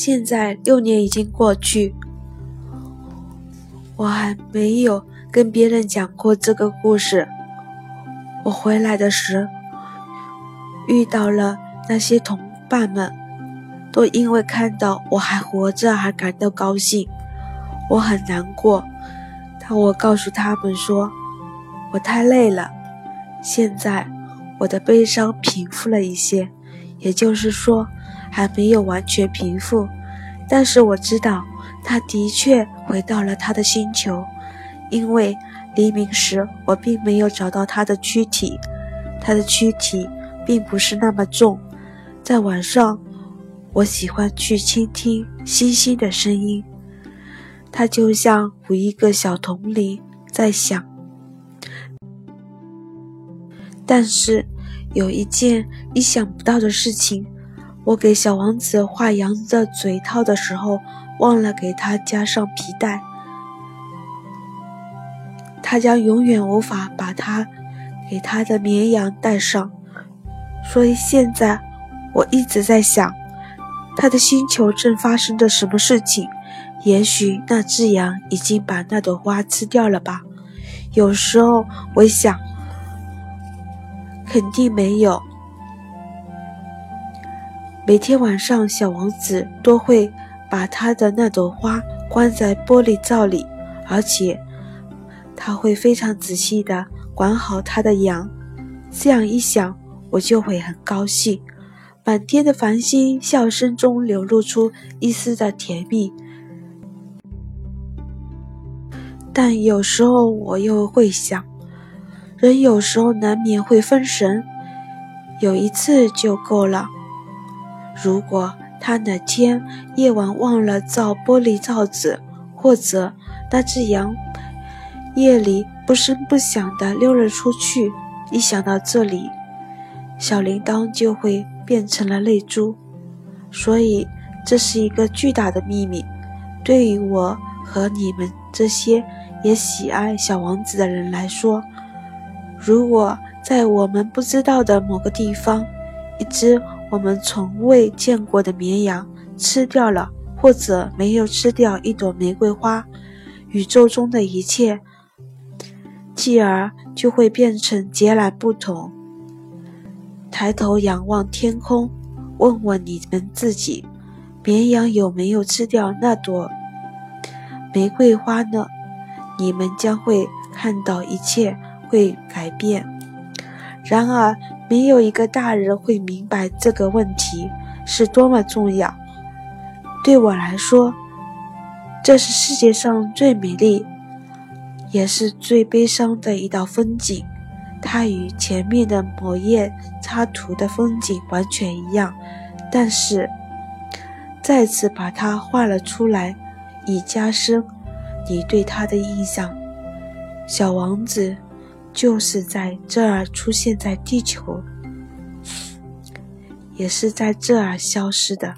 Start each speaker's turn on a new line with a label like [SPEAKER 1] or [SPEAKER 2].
[SPEAKER 1] 现在六年已经过去，我还没有跟别人讲过这个故事。我回来的时，遇到了那些同伴们，都因为看到我还活着而感到高兴。我很难过，但我告诉他们说，我太累了。现在我的悲伤平复了一些，也就是说。还没有完全平复，但是我知道他的确回到了他的星球，因为黎明时我并没有找到他的躯体，他的躯体并不是那么重。在晚上，我喜欢去倾听星星的声音，它就像有一个小铜铃在响。但是有一件意想不到的事情。我给小王子画羊的嘴套的时候，忘了给他加上皮带，他将永远无法把他给他的绵羊带上。所以现在我一直在想，他的星球正发生着什么事情？也许那只羊已经把那朵花吃掉了吧？有时候我想，肯定没有。每天晚上，小王子都会把他的那朵花关在玻璃罩里，而且他会非常仔细地管好他的羊。这样一想，我就会很高兴。满天的繁星，笑声中流露出一丝的甜蜜。但有时候我又会想，人有时候难免会分神，有一次就够了。如果他哪天夜晚忘了造玻璃罩子，或者那只羊夜里不声不响地溜了出去，一想到这里，小铃铛就会变成了泪珠。所以这是一个巨大的秘密，对于我和你们这些也喜爱小王子的人来说，如果在我们不知道的某个地方，一只。我们从未见过的绵羊吃掉了，或者没有吃掉一朵玫瑰花，宇宙中的一切，继而就会变成截然不同。抬头仰望天空，问问你们自己：绵羊有没有吃掉那朵玫瑰花呢？你们将会看到一切会改变。然而。没有一个大人会明白这个问题是多么重要。对我来说，这是世界上最美丽，也是最悲伤的一道风景。它与前面的某页插图的风景完全一样，但是再次把它画了出来，以加深你对它的印象。小王子。就是在这儿出现在地球，也是在这儿消失的。